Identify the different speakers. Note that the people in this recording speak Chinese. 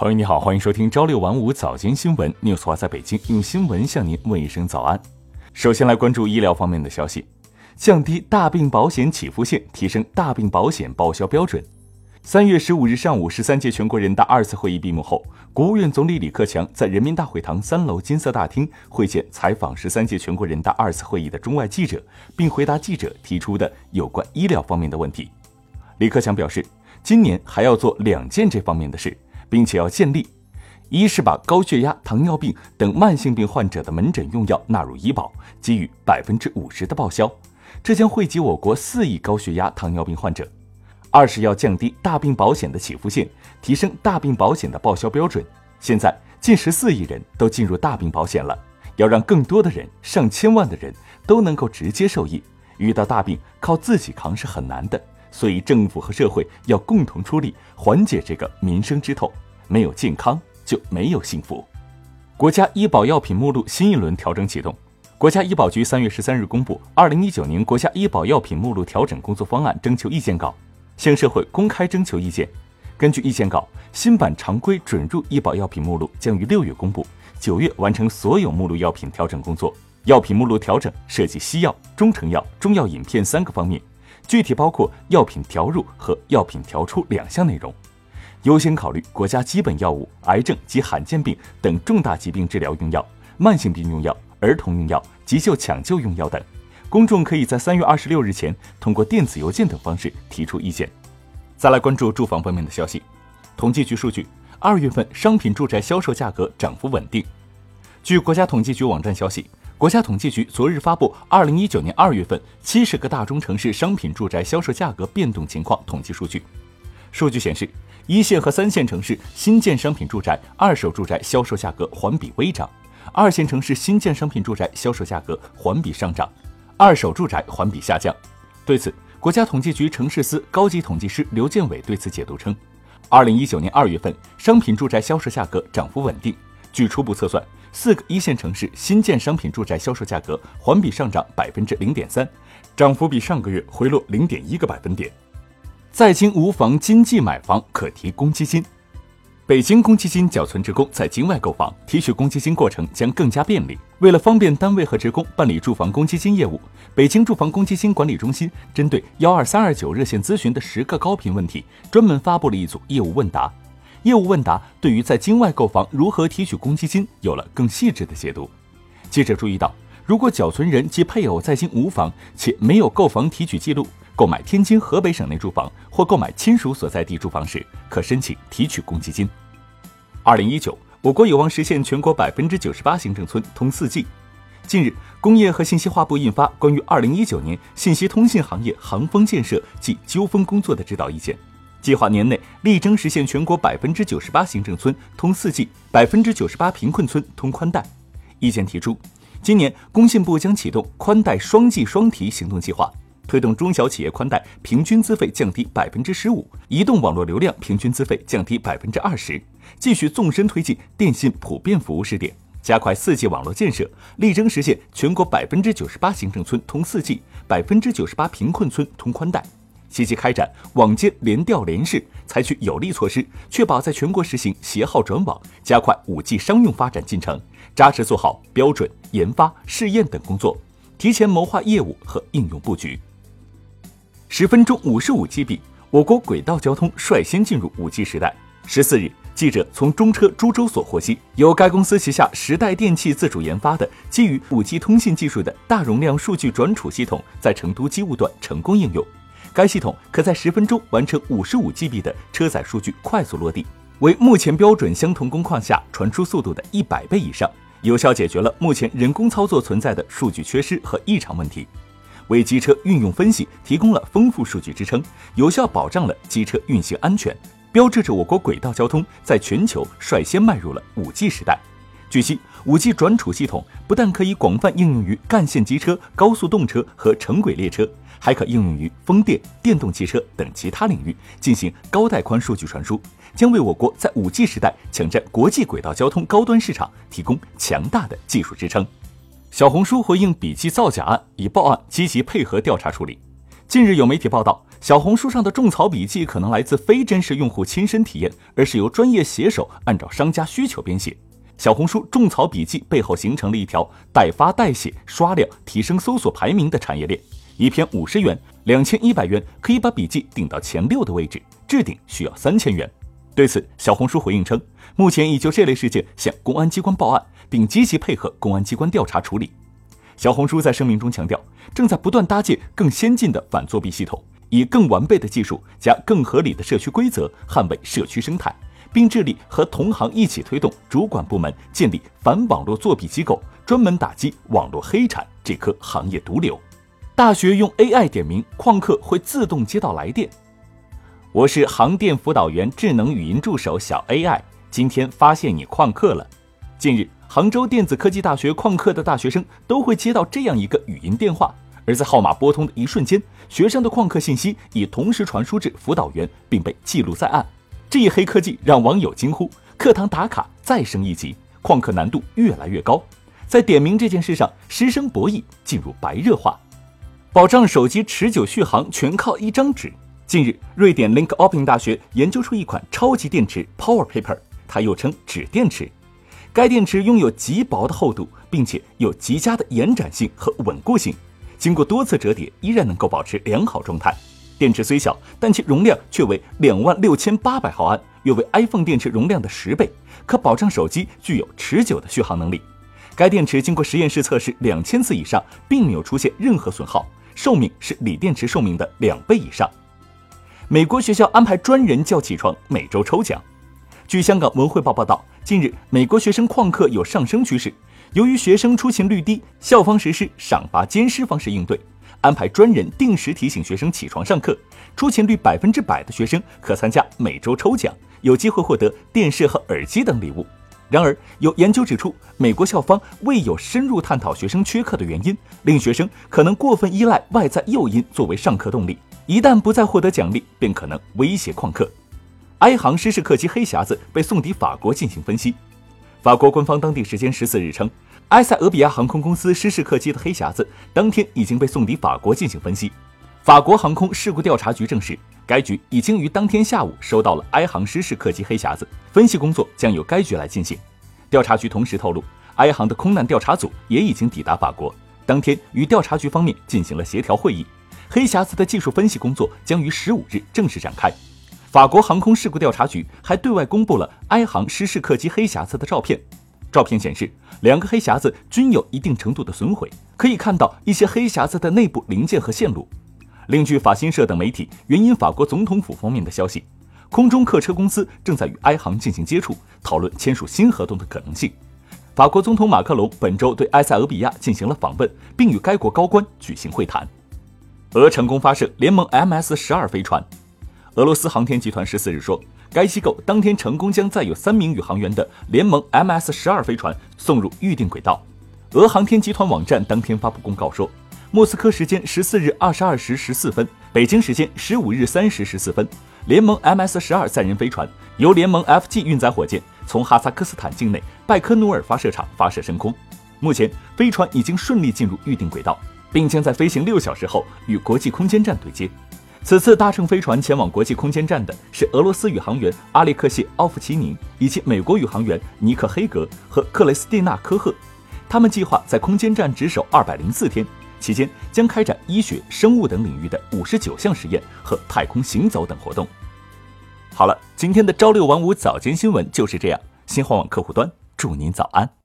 Speaker 1: 朋友你好，欢迎收听朝六晚五早间新闻，news 华在北京用新闻向您问一声早安。首先来关注医疗方面的消息，降低大病保险起付线，提升大病保险报销标准。三月十五日上午，十三届全国人大二次会议闭幕后，国务院总理李克强在人民大会堂三楼金色大厅会见采访十三届全国人大二次会议的中外记者，并回答记者提出的有关医疗方面的问题。李克强表示，今年还要做两件这方面的事。并且要建立，一是把高血压、糖尿病等慢性病患者的门诊用药纳入医保，给予百分之五十的报销，这将惠及我国四亿高血压、糖尿病患者；二是要降低大病保险的起付线，提升大病保险的报销标准。现在近十四亿人都进入大病保险了，要让更多的人、上千万的人都能够直接受益。遇到大病靠自己扛是很难的。所以，政府和社会要共同出力，缓解这个民生之痛。没有健康，就没有幸福。国家医保药品目录新一轮调整启动。国家医保局三月十三日公布《二零一九年国家医保药品目录调整工作方案》征求意见稿，向社会公开征求意见。根据意见稿，新版常规准入医保药品目录将于六月公布，九月完成所有目录药品调整工作。药品目录调整涉及西药、中成药、中药饮片三个方面。具体包括药品调入和药品调出两项内容，优先考虑国家基本药物、癌症及罕见病等重大疾病治疗用药、慢性病用药、儿童用药、急救抢救用药等。公众可以在三月二十六日前通过电子邮件等方式提出意见。再来关注住房方面的消息，统计局数据，二月份商品住宅销售价格涨幅稳定。据国家统计局网站消息。国家统计局昨日发布二零一九年二月份七十个大中城市商品住宅销售价格变动情况统计数据。数据显示，一线和三线城市新建商品住宅、二手住宅销售价格环比微涨；二线城市新建商品住宅销售价格环比上涨，二手住宅环比下降。对此，国家统计局城市司高级统计师刘建伟对此解读称，二零一九年二月份商品住宅销售价格涨幅稳定。据初步测算，四个一线城市新建商品住宅销售价格环比上涨百分之零点三，涨幅比上个月回落零点一个百分点。在京无房经济买房可提公积金，北京公积金缴存职工在境外购房提取公积金过程将更加便利。为了方便单位和职工办理住房公积金业务，北京住房公积金管理中心针对幺二三二九热线咨询的十个高频问题，专门发布了一组业务问答。业务问答对于在境外购房如何提取公积金有了更细致的解读。记者注意到，如果缴存人及配偶在京无房且没有购房提取记录，购买天津、河北省内住房或购买亲属所在地住房时，可申请提取公积金。二零一九，我国有望实现全国百分之九十八行政村通四 G。近日，工业和信息化部印发关于二零一九年信息通信行业行风建设及纠纷工作的指导意见。计划年内力争实现全国百分之九十八行政村通四 G，百分之九十八贫困村通宽带。意见提出，今年工信部将启动宽带双 G 双提行动计划，推动中小企业宽带平均资费降低百分之十五，移动网络流量平均资费降低百分之二十。继续纵深推进电信普遍服务试点，加快四 G 网络建设，力争实现全国百分之九十八行政村通四 G，百分之九十八贫困村通宽带。积极开展网间联调联试，采取有力措施，确保在全国实行携号转网，加快五 G 商用发展进程，扎实做好标准研发、试验等工作，提前谋划业务和应用布局。十分钟五十五 GB，我国轨道交通率先进入五 G 时代。十四日，记者从中车株洲所获悉，由该公司旗下时代电器自主研发的基于五 G 通信技术的大容量数据转储系统，在成都机务段成功应用。该系统可在十分钟完成五十五 GB 的车载数据快速落地，为目前标准相同工况下传输速度的一百倍以上，有效解决了目前人工操作存在的数据缺失和异常问题，为机车运用分析提供了丰富数据支撑，有效保障了机车运行安全，标志着我国轨道交通在全球率先迈入了五 G 时代。据悉，五 G 转储系统不但可以广泛应用于干线机车、高速动车和城轨列车。还可应用于风电、电动汽车等其他领域进行高带宽数据传输，将为我国在 5G 时代抢占国际轨道交通高端市场提供强大的技术支撑。小红书回应笔记造假案，已报案，积极配合调查处理。近日有媒体报道，小红书上的种草笔记可能来自非真实用户亲身体验，而是由专业写手按照商家需求编写。小红书种草笔记背后形成了一条代发代写、刷量、提升搜索排名的产业链。一篇五十元、两千一百元可以把笔记顶到前六的位置，置顶需要三千元。对此，小红书回应称，目前已就这类事件向公安机关报案，并积极配合公安机关调查处理。小红书在声明中强调，正在不断搭建更先进的反作弊系统。以更完备的技术加更合理的社区规则捍卫社区生态，并致力和同行一起推动主管部门建立反网络作弊机构，专门打击网络黑产这颗行业毒瘤。大学用 AI 点名旷课会自动接到来电。我是航电辅导员智能语音助手小 AI，今天发现你旷课了。近日，杭州电子科技大学旷课的大学生都会接到这样一个语音电话。而在号码拨通的一瞬间，学生的旷课信息已同时传输至辅导员，并被记录在案。这一黑科技让网友惊呼：课堂打卡再升一级，旷课难度越来越高。在点名这件事上，师生博弈进入白热化。保障手机持久续航全靠一张纸。近日，瑞典 Linköping 大学研究出一款超级电池 Power Paper，它又称纸电池。该电池拥有极薄的厚度，并且有极佳的延展性和稳固性。经过多次折叠，依然能够保持良好状态。电池虽小，但其容量却为两万六千八百毫安，约为 iPhone 电池容量的十倍，可保障手机具有持久的续航能力。该电池经过实验室测试两千次以上，并没有出现任何损耗，寿命是锂电池寿命的两倍以上。美国学校安排专人叫起床，每周抽奖。据香港文汇报报道，近日美国学生旷课有上升趋势。由于学生出勤率低，校方实施赏罚兼施方式应对，安排专人定时提醒学生起床上课。出勤率百分之百的学生可参加每周抽奖，有机会获得电视和耳机等礼物。然而，有研究指出，美国校方未有深入探讨学生缺课的原因，令学生可能过分依赖外在诱因作为上课动力，一旦不再获得奖励，便可能威胁旷课。埃航失事客机黑匣子被送抵法国进行分析。法国官方当地时间十四日称，埃塞俄比亚航空公司失事客机的黑匣子当天已经被送抵法国进行分析。法国航空事故调查局证实，该局已经于当天下午收到了埃航失事客机黑匣子，分析工作将由该局来进行。调查局同时透露，埃航的空难调查组也已经抵达法国，当天与调查局方面进行了协调会议。黑匣子的技术分析工作将于十五日正式展开。法国航空事故调查局还对外公布了埃航失事客机黑匣子的照片。照片显示，两个黑匣子均有一定程度的损毁，可以看到一些黑匣子的内部零件和线路。另据法新社等媒体援引法国总统府方面的消息，空中客车公司正在与埃航进行接触，讨论签署新合同的可能性。法国总统马克龙本周对埃塞俄比亚进行了访问，并与该国高官举行会谈。俄成功发射联盟 MS 十二飞船。俄罗斯航天集团十四日说，该机构当天成功将载有三名宇航员的联盟 MS 十二飞船送入预定轨道。俄航天集团网站当天发布公告说，莫斯科时间十四日二十二时十四分，北京时间十五日三时十四分，联盟 MS 十二载人飞船由联盟 FG 运载火箭从哈萨克斯坦境内拜科努尔发射场发射升空。目前，飞船已经顺利进入预定轨道，并将在飞行六小时后与国际空间站对接。此次搭乘飞船前往国际空间站的是俄罗斯宇航员阿列克谢·奥夫齐宁以及美国宇航员尼克·黑格和克雷斯蒂娜·科赫。他们计划在空间站值守二百零四天，期间将开展医学、生物等领域的五十九项实验和太空行走等活动。好了，今天的朝六晚五早间新闻就是这样。新华网客户端祝您早安。